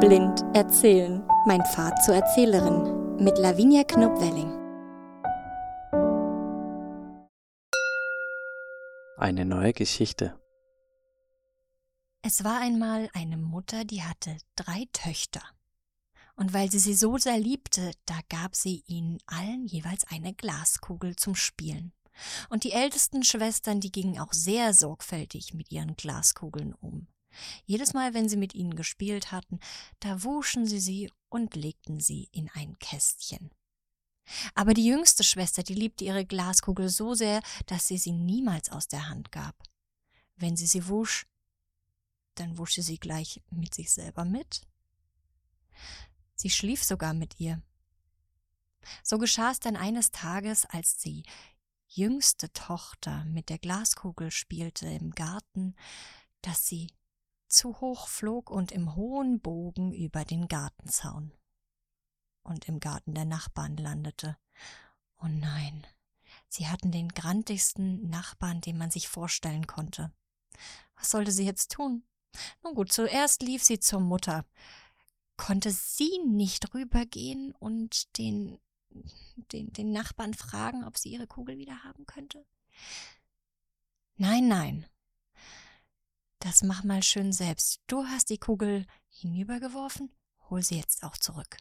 Blind erzählen. Mein Pfad zur Erzählerin mit Lavinia Knupp-Welling. Eine neue Geschichte. Es war einmal eine Mutter, die hatte drei Töchter. Und weil sie sie so sehr liebte, da gab sie ihnen allen jeweils eine Glaskugel zum Spielen. Und die ältesten Schwestern, die gingen auch sehr sorgfältig mit ihren Glaskugeln um. Jedes Mal, wenn sie mit ihnen gespielt hatten, da wuschen sie sie und legten sie in ein Kästchen. Aber die jüngste Schwester, die liebte ihre Glaskugel so sehr, dass sie sie niemals aus der Hand gab. Wenn sie sie wusch, dann wusch sie sie gleich mit sich selber mit. Sie schlief sogar mit ihr. So geschah es dann eines Tages, als die jüngste Tochter mit der Glaskugel spielte im Garten, dass sie zu hoch flog und im hohen Bogen über den Gartenzaun und im Garten der Nachbarn landete. Oh nein, sie hatten den grantigsten Nachbarn, den man sich vorstellen konnte. Was sollte sie jetzt tun? Nun gut, zuerst lief sie zur Mutter. Konnte sie nicht rübergehen und den, den, den Nachbarn fragen, ob sie ihre Kugel wieder haben könnte? Nein, nein, das mach mal schön selbst. Du hast die Kugel hinübergeworfen, hol sie jetzt auch zurück.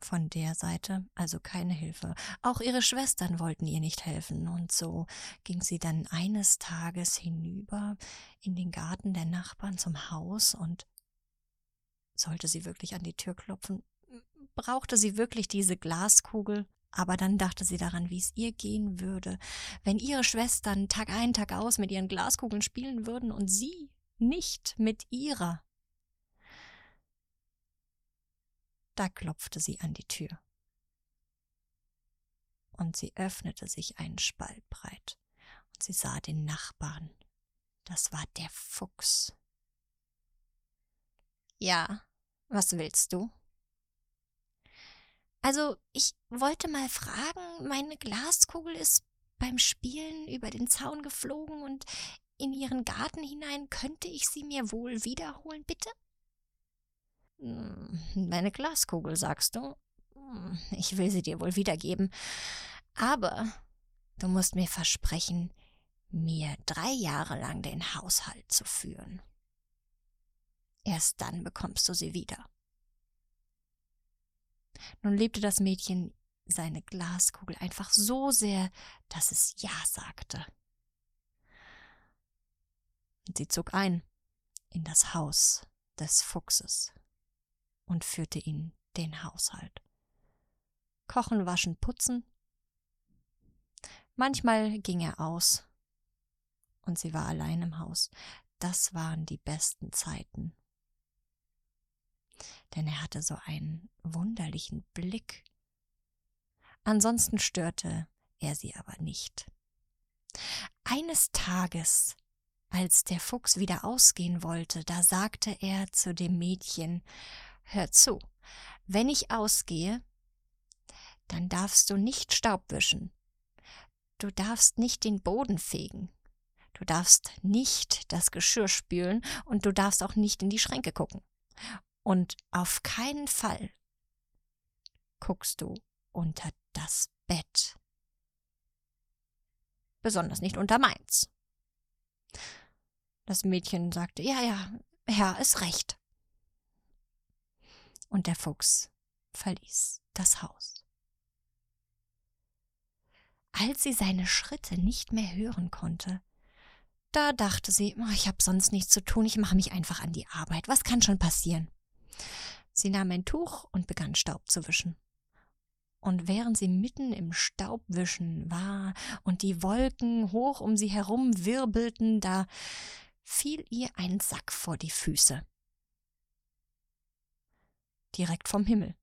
Von der Seite also keine Hilfe. Auch ihre Schwestern wollten ihr nicht helfen, und so ging sie dann eines Tages hinüber in den Garten der Nachbarn zum Haus und sollte sie wirklich an die Tür klopfen? Brauchte sie wirklich diese Glaskugel? Aber dann dachte sie daran, wie es ihr gehen würde, wenn ihre Schwestern Tag ein, Tag aus mit ihren Glaskugeln spielen würden und sie nicht mit ihrer. Da klopfte sie an die Tür. Und sie öffnete sich einen Spalt breit, und sie sah den Nachbarn. Das war der Fuchs. Ja, was willst du? Also, ich wollte mal fragen, meine Glaskugel ist beim Spielen über den Zaun geflogen und in ihren Garten hinein. Könnte ich sie mir wohl wiederholen, bitte? Hm, meine Glaskugel, sagst du? Hm, ich will sie dir wohl wiedergeben. Aber du musst mir versprechen, mir drei Jahre lang den Haushalt zu führen. Erst dann bekommst du sie wieder. Nun liebte das Mädchen seine Glaskugel einfach so sehr, dass es Ja sagte. Und sie zog ein in das Haus des Fuchses und führte ihn den Haushalt. Kochen, waschen, putzen. Manchmal ging er aus und sie war allein im Haus. Das waren die besten Zeiten denn er hatte so einen wunderlichen Blick. Ansonsten störte er sie aber nicht. Eines Tages, als der Fuchs wieder ausgehen wollte, da sagte er zu dem Mädchen Hör zu, wenn ich ausgehe, dann darfst du nicht Staub wischen, du darfst nicht den Boden fegen, du darfst nicht das Geschirr spülen und du darfst auch nicht in die Schränke gucken. Und auf keinen Fall guckst du unter das Bett. Besonders nicht unter meins. Das Mädchen sagte, ja, ja, Herr ist recht. Und der Fuchs verließ das Haus. Als sie seine Schritte nicht mehr hören konnte, da dachte sie, oh, ich habe sonst nichts zu tun, ich mache mich einfach an die Arbeit. Was kann schon passieren? Sie nahm ein Tuch und begann Staub zu wischen. Und während sie mitten im Staubwischen war und die Wolken hoch um sie herum wirbelten, da fiel ihr ein Sack vor die Füße. Direkt vom Himmel.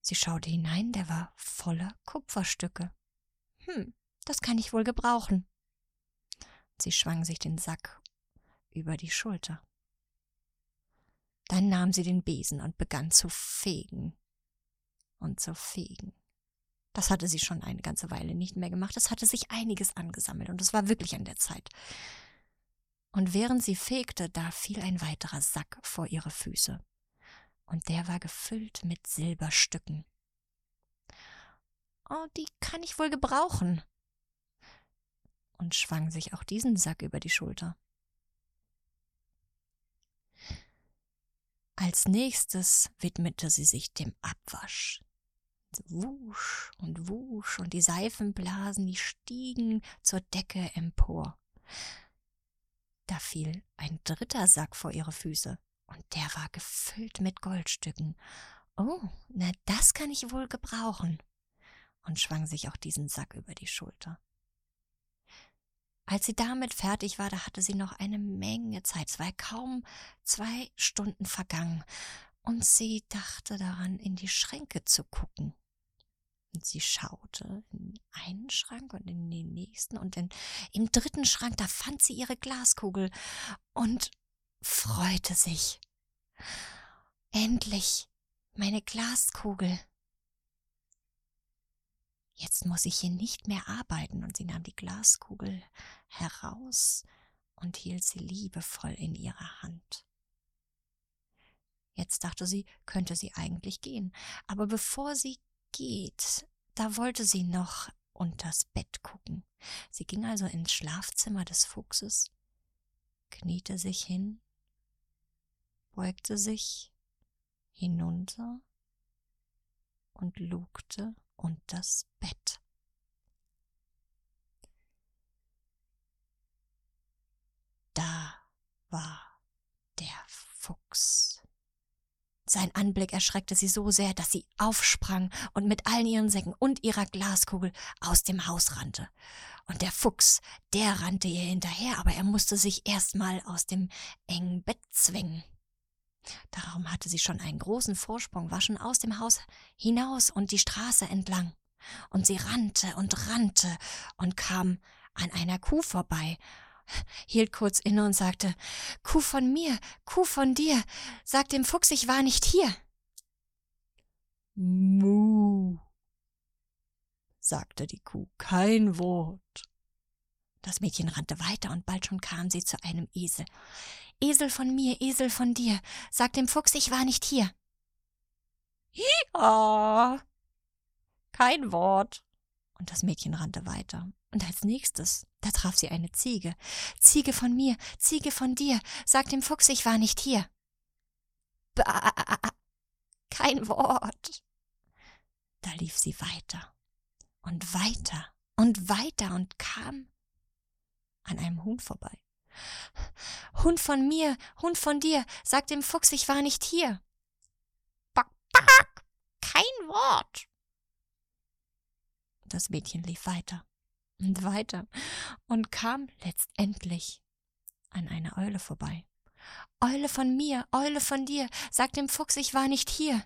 Sie schaute hinein, der war voller Kupferstücke. Hm, das kann ich wohl gebrauchen. Sie schwang sich den Sack über die Schulter. Dann nahm sie den Besen und begann zu fegen und zu fegen. Das hatte sie schon eine ganze Weile nicht mehr gemacht. Es hatte sich einiges angesammelt und es war wirklich an der Zeit. Und während sie fegte, da fiel ein weiterer Sack vor ihre Füße. Und der war gefüllt mit Silberstücken. Oh, die kann ich wohl gebrauchen. Und schwang sich auch diesen Sack über die Schulter. Als nächstes widmete sie sich dem Abwasch. Wusch und wusch und die Seifenblasen, die stiegen zur Decke empor. Da fiel ein dritter Sack vor ihre Füße, und der war gefüllt mit Goldstücken. Oh, na das kann ich wohl gebrauchen, und schwang sich auch diesen Sack über die Schulter. Als sie damit fertig war, da hatte sie noch eine Menge Zeit. Es war kaum zwei Stunden vergangen, und sie dachte daran, in die Schränke zu gucken. Und sie schaute in einen Schrank und in den nächsten und in, im dritten Schrank, da fand sie ihre Glaskugel und freute sich. Endlich meine Glaskugel. Jetzt muss ich hier nicht mehr arbeiten, und sie nahm die Glaskugel heraus und hielt sie liebevoll in ihrer Hand. Jetzt dachte sie, könnte sie eigentlich gehen, aber bevor sie geht. Da wollte sie noch unters Bett gucken. Sie ging also ins Schlafzimmer des Fuchses, kniete sich hin, beugte sich hinunter und lugte unters Bett. Da war der Fuchs. Sein Anblick erschreckte sie so sehr, dass sie aufsprang und mit allen ihren Säcken und ihrer Glaskugel aus dem Haus rannte. Und der Fuchs, der rannte ihr hinterher, aber er musste sich erstmal aus dem engen Bett zwingen. Darum hatte sie schon einen großen Vorsprung, war schon aus dem Haus hinaus und die Straße entlang. Und sie rannte und rannte und kam an einer Kuh vorbei, hielt kurz inne und sagte Kuh von mir, Kuh von dir, sag dem Fuchs, ich war nicht hier. Mu, sagte die Kuh, kein Wort. Das Mädchen rannte weiter und bald schon kam sie zu einem Esel. Esel von mir, Esel von dir, sag dem Fuchs, ich war nicht hier. Ja, kein Wort. Und das Mädchen rannte weiter. Und als nächstes, da traf sie eine Ziege. Ziege von mir, Ziege von dir, sag dem Fuchs, ich war nicht hier. Bah, kein Wort. Da lief sie weiter und weiter und weiter und kam an einem Huhn vorbei. Hund von mir, Hund von dir, sag dem Fuchs, ich war nicht hier. Back, back, kein Wort. Das Mädchen lief weiter und weiter und kam letztendlich an einer Eule vorbei. Eule von mir, Eule von dir, sag dem Fuchs, ich war nicht hier.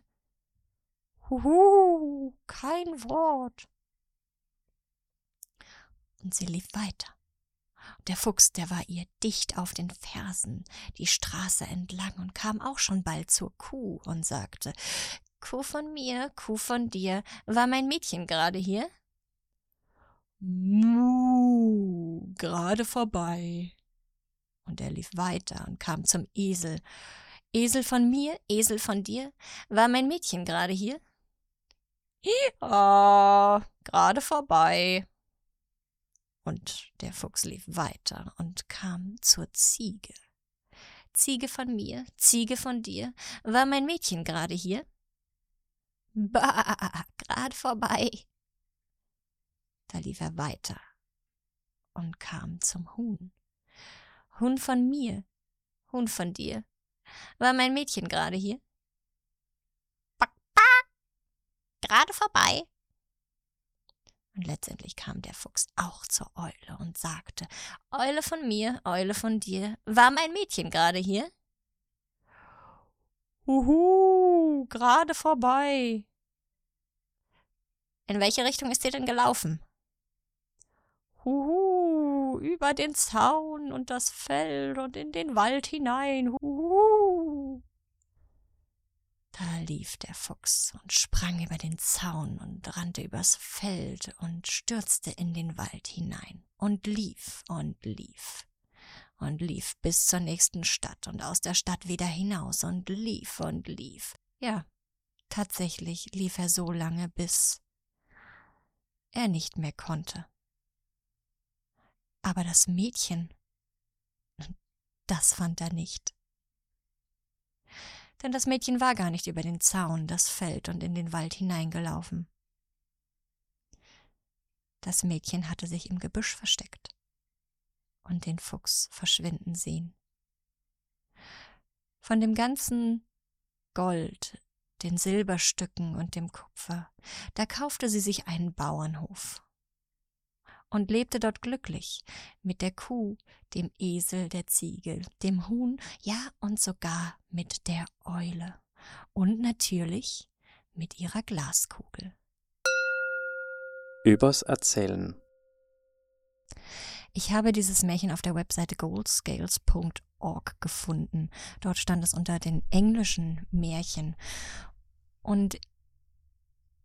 Huhu, kein Wort. Und sie lief weiter. Der Fuchs, der war ihr dicht auf den Fersen, die Straße entlang und kam auch schon bald zur Kuh und sagte, Kuh von mir, Kuh von dir, war mein Mädchen gerade hier? Mu, gerade vorbei. Und er lief weiter und kam zum Esel. Esel von mir, Esel von dir, war mein Mädchen gerade hier? Ja, gerade vorbei. Und der Fuchs lief weiter und kam zur Ziege. Ziege von mir, Ziege von dir, war mein Mädchen gerade hier? Bah, gerade vorbei. Da lief er weiter und kam zum Huhn. Huhn von mir, Huhn von dir. War mein Mädchen gerade hier? Back, back. Gerade vorbei. Und letztendlich kam der Fuchs auch zur Eule und sagte, Eule von mir, Eule von dir, war mein Mädchen gerade hier? Huhu, gerade vorbei. In welche Richtung ist ihr denn gelaufen? Huhu, über den Zaun und das Feld und in den Wald hinein. Huhu. Da lief der Fuchs und sprang über den Zaun und rannte übers Feld und stürzte in den Wald hinein und lief und lief. und lief bis zur nächsten Stadt und aus der Stadt wieder hinaus und lief und lief. Ja, tatsächlich lief er so lange, bis er nicht mehr konnte. Aber das Mädchen, das fand er nicht. Denn das Mädchen war gar nicht über den Zaun, das Feld und in den Wald hineingelaufen. Das Mädchen hatte sich im Gebüsch versteckt und den Fuchs verschwinden sehen. Von dem ganzen Gold, den Silberstücken und dem Kupfer, da kaufte sie sich einen Bauernhof und lebte dort glücklich mit der Kuh, dem Esel, der Ziege, dem Huhn, ja und sogar mit der Eule und natürlich mit ihrer Glaskugel. Übers Erzählen. Ich habe dieses Märchen auf der Webseite goldscales.org gefunden. Dort stand es unter den englischen Märchen. Und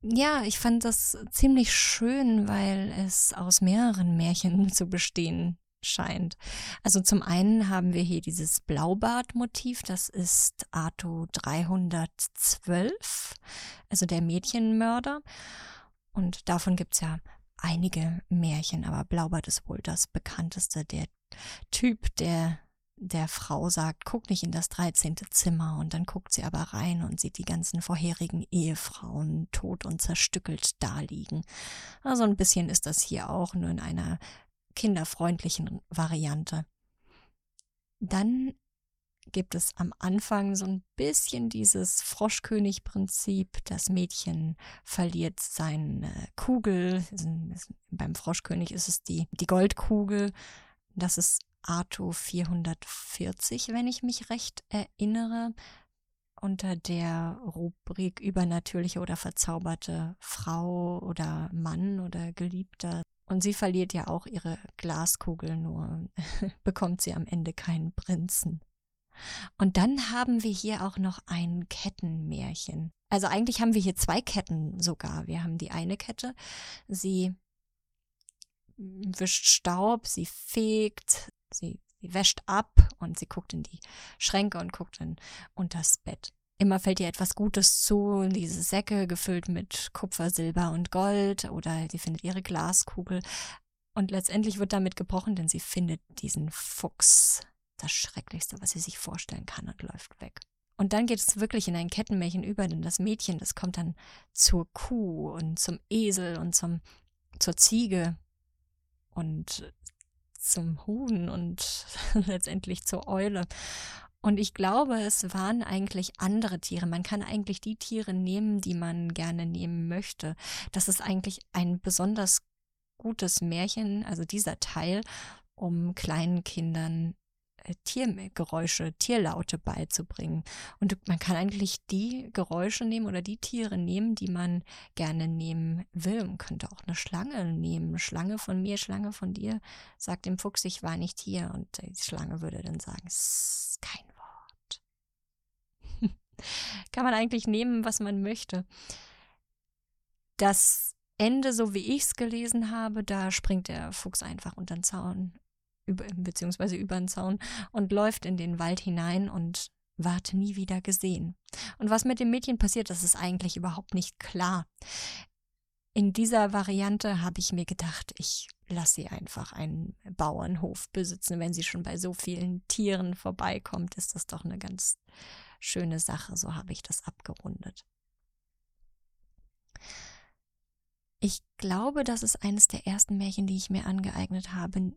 ja, ich fand das ziemlich schön, weil es aus mehreren Märchen zu bestehen scheint. Also zum einen haben wir hier dieses Blaubart-Motiv, das ist Arto 312, also der Mädchenmörder. Und davon gibt es ja einige Märchen, aber Blaubart ist wohl das bekannteste. Der Typ, der der Frau sagt, guck nicht in das 13. Zimmer und dann guckt sie aber rein und sieht die ganzen vorherigen Ehefrauen tot und zerstückelt daliegen. Also ein bisschen ist das hier auch, nur in einer kinderfreundlichen Variante. Dann gibt es am Anfang so ein bisschen dieses Froschkönig-Prinzip. Das Mädchen verliert seine Kugel. Beim Froschkönig ist es die, die Goldkugel. Das ist Arto 440, wenn ich mich recht erinnere, unter der Rubrik übernatürliche oder verzauberte Frau oder Mann oder Geliebter. Und sie verliert ja auch ihre Glaskugel, nur bekommt sie am Ende keinen Prinzen. Und dann haben wir hier auch noch ein Kettenmärchen. Also eigentlich haben wir hier zwei Ketten sogar. Wir haben die eine Kette, sie wischt Staub, sie fegt, sie, sie wäscht ab und sie guckt in die Schränke und guckt in unters Bett. Immer fällt ihr etwas Gutes zu, diese Säcke gefüllt mit Kupfer, Silber und Gold oder sie findet ihre Glaskugel. Und letztendlich wird damit gebrochen, denn sie findet diesen Fuchs, das Schrecklichste, was sie sich vorstellen kann, und läuft weg. Und dann geht es wirklich in ein Kettenmärchen über, denn das Mädchen, das kommt dann zur Kuh und zum Esel und zum, zur Ziege und zum Huhn und letztendlich zur Eule. Und ich glaube, es waren eigentlich andere Tiere. Man kann eigentlich die Tiere nehmen, die man gerne nehmen möchte. Das ist eigentlich ein besonders gutes Märchen, also dieser Teil, um kleinen Kindern äh, Tiergeräusche, Tierlaute beizubringen. Und man kann eigentlich die Geräusche nehmen oder die Tiere nehmen, die man gerne nehmen will. Man könnte auch eine Schlange nehmen. Schlange von mir, Schlange von dir. Sagt dem Fuchs, ich war nicht hier. Und die Schlange würde dann sagen, es ist kein. Kann man eigentlich nehmen, was man möchte. Das Ende, so wie ich es gelesen habe, da springt der Fuchs einfach unter den Zaun über, beziehungsweise über den Zaun und läuft in den Wald hinein und ward nie wieder gesehen. Und was mit dem Mädchen passiert, das ist eigentlich überhaupt nicht klar. In dieser Variante habe ich mir gedacht, ich lasse sie einfach einen Bauernhof besitzen. Wenn sie schon bei so vielen Tieren vorbeikommt, ist das doch eine ganz schöne Sache. So habe ich das abgerundet. Ich glaube, das ist eines der ersten Märchen, die ich mir angeeignet habe,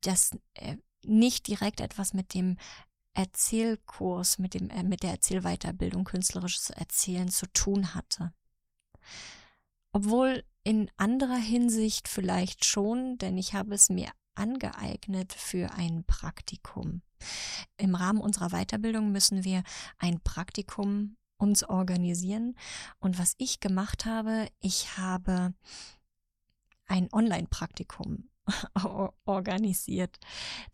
das äh, nicht direkt etwas mit dem Erzählkurs, mit, dem, äh, mit der Erzählweiterbildung künstlerisches Erzählen zu tun hatte. Obwohl in anderer Hinsicht vielleicht schon, denn ich habe es mir angeeignet für ein Praktikum. Im Rahmen unserer Weiterbildung müssen wir ein Praktikum uns organisieren. Und was ich gemacht habe, ich habe ein Online-Praktikum organisiert.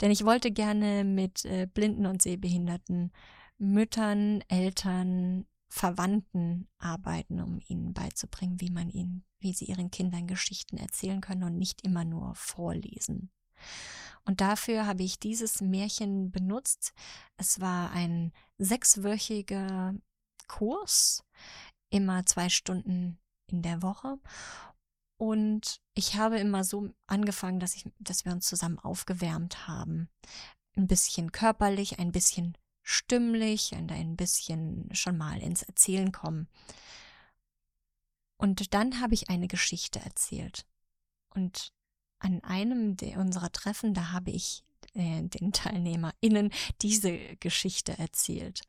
Denn ich wollte gerne mit äh, blinden und sehbehinderten Müttern, Eltern, Verwandten arbeiten, um ihnen beizubringen, wie man ihnen, wie sie ihren Kindern Geschichten erzählen können und nicht immer nur vorlesen. Und dafür habe ich dieses Märchen benutzt. Es war ein sechswöchiger Kurs, immer zwei Stunden in der Woche. Und ich habe immer so angefangen, dass, ich, dass wir uns zusammen aufgewärmt haben. Ein bisschen körperlich, ein bisschen stimmlich und ein bisschen schon mal ins Erzählen kommen. Und dann habe ich eine Geschichte erzählt. Und an einem unserer Treffen, da habe ich äh, den TeilnehmerInnen diese Geschichte erzählt.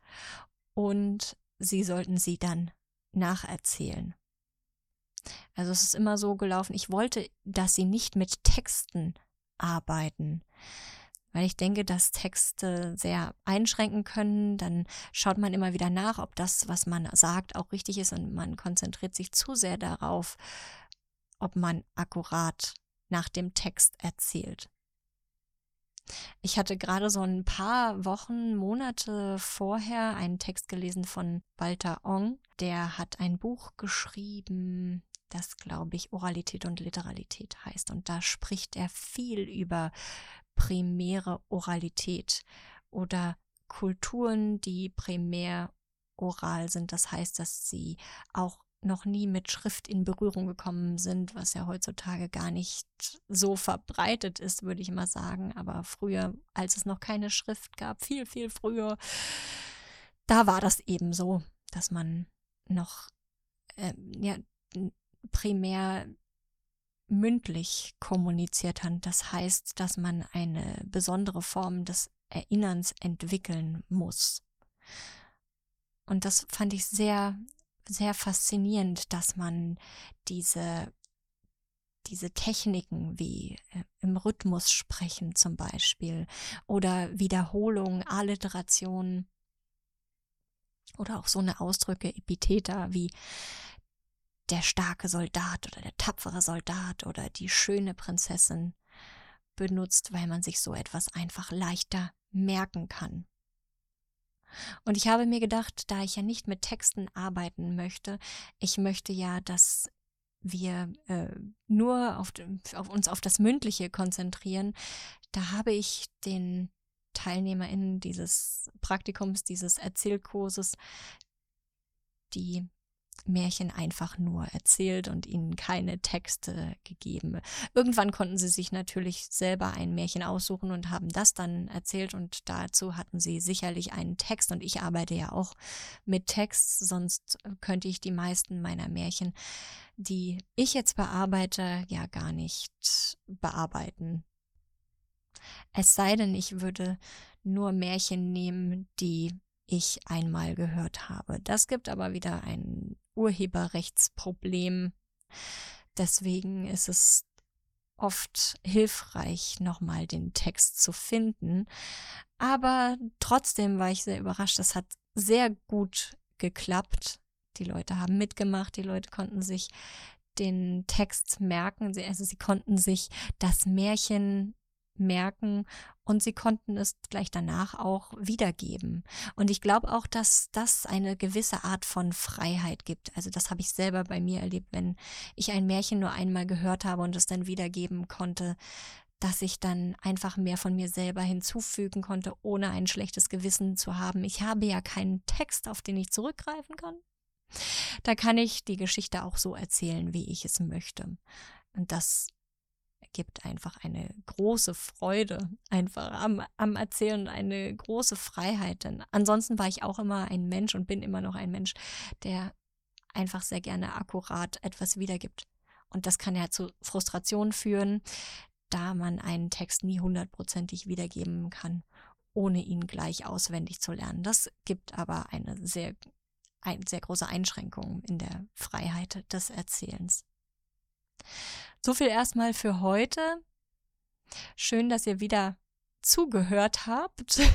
Und sie sollten sie dann nacherzählen. Also es ist immer so gelaufen, ich wollte, dass sie nicht mit Texten arbeiten, weil ich denke, dass Texte sehr einschränken können. Dann schaut man immer wieder nach, ob das, was man sagt, auch richtig ist und man konzentriert sich zu sehr darauf, ob man akkurat nach dem Text erzählt. Ich hatte gerade so ein paar Wochen, Monate vorher einen Text gelesen von Walter Ong. Der hat ein Buch geschrieben, das, glaube ich, Oralität und Literalität heißt. Und da spricht er viel über primäre Oralität oder Kulturen, die primär oral sind. Das heißt, dass sie auch noch nie mit Schrift in Berührung gekommen sind, was ja heutzutage gar nicht so verbreitet ist, würde ich mal sagen. Aber früher, als es noch keine Schrift gab, viel, viel früher, da war das eben so, dass man noch äh, ja, primär mündlich kommuniziert hat. Das heißt, dass man eine besondere Form des Erinnerns entwickeln muss. Und das fand ich sehr, sehr faszinierend, dass man diese, diese Techniken wie äh, im Rhythmus sprechen zum Beispiel oder Wiederholung, Alliteration oder auch so eine Ausdrücke, Epitheta wie der starke Soldat oder der tapfere Soldat oder die schöne Prinzessin benutzt, weil man sich so etwas einfach leichter merken kann. Und ich habe mir gedacht, da ich ja nicht mit Texten arbeiten möchte, ich möchte ja, dass wir äh, nur auf, auf uns auf das Mündliche konzentrieren, da habe ich den TeilnehmerInnen dieses Praktikums, dieses Erzählkurses, die Märchen einfach nur erzählt und ihnen keine Texte gegeben. Irgendwann konnten sie sich natürlich selber ein Märchen aussuchen und haben das dann erzählt und dazu hatten sie sicherlich einen Text und ich arbeite ja auch mit Text, sonst könnte ich die meisten meiner Märchen, die ich jetzt bearbeite, ja gar nicht bearbeiten. Es sei denn, ich würde nur Märchen nehmen, die ich einmal gehört habe. Das gibt aber wieder ein Urheberrechtsproblem. Deswegen ist es oft hilfreich, nochmal den Text zu finden. Aber trotzdem war ich sehr überrascht. Das hat sehr gut geklappt. Die Leute haben mitgemacht, die Leute konnten sich den Text merken, also sie konnten sich das Märchen merken und sie konnten es gleich danach auch wiedergeben. Und ich glaube auch, dass das eine gewisse Art von Freiheit gibt. Also das habe ich selber bei mir erlebt, wenn ich ein Märchen nur einmal gehört habe und es dann wiedergeben konnte, dass ich dann einfach mehr von mir selber hinzufügen konnte, ohne ein schlechtes Gewissen zu haben. Ich habe ja keinen Text, auf den ich zurückgreifen kann. Da kann ich die Geschichte auch so erzählen, wie ich es möchte. Und das gibt einfach eine große Freude einfach am, am Erzählen, eine große Freiheit. Denn ansonsten war ich auch immer ein Mensch und bin immer noch ein Mensch, der einfach sehr gerne akkurat etwas wiedergibt. Und das kann ja zu Frustration führen, da man einen Text nie hundertprozentig wiedergeben kann, ohne ihn gleich auswendig zu lernen. Das gibt aber eine sehr, eine sehr große Einschränkung in der Freiheit des Erzählens. So viel erstmal für heute. Schön, dass ihr wieder zugehört habt.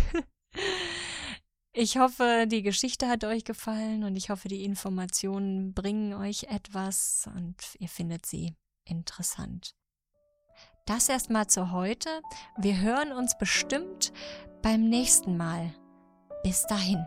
Ich hoffe, die Geschichte hat euch gefallen und ich hoffe, die Informationen bringen euch etwas und ihr findet sie interessant. Das erstmal zu heute. Wir hören uns bestimmt beim nächsten Mal. Bis dahin.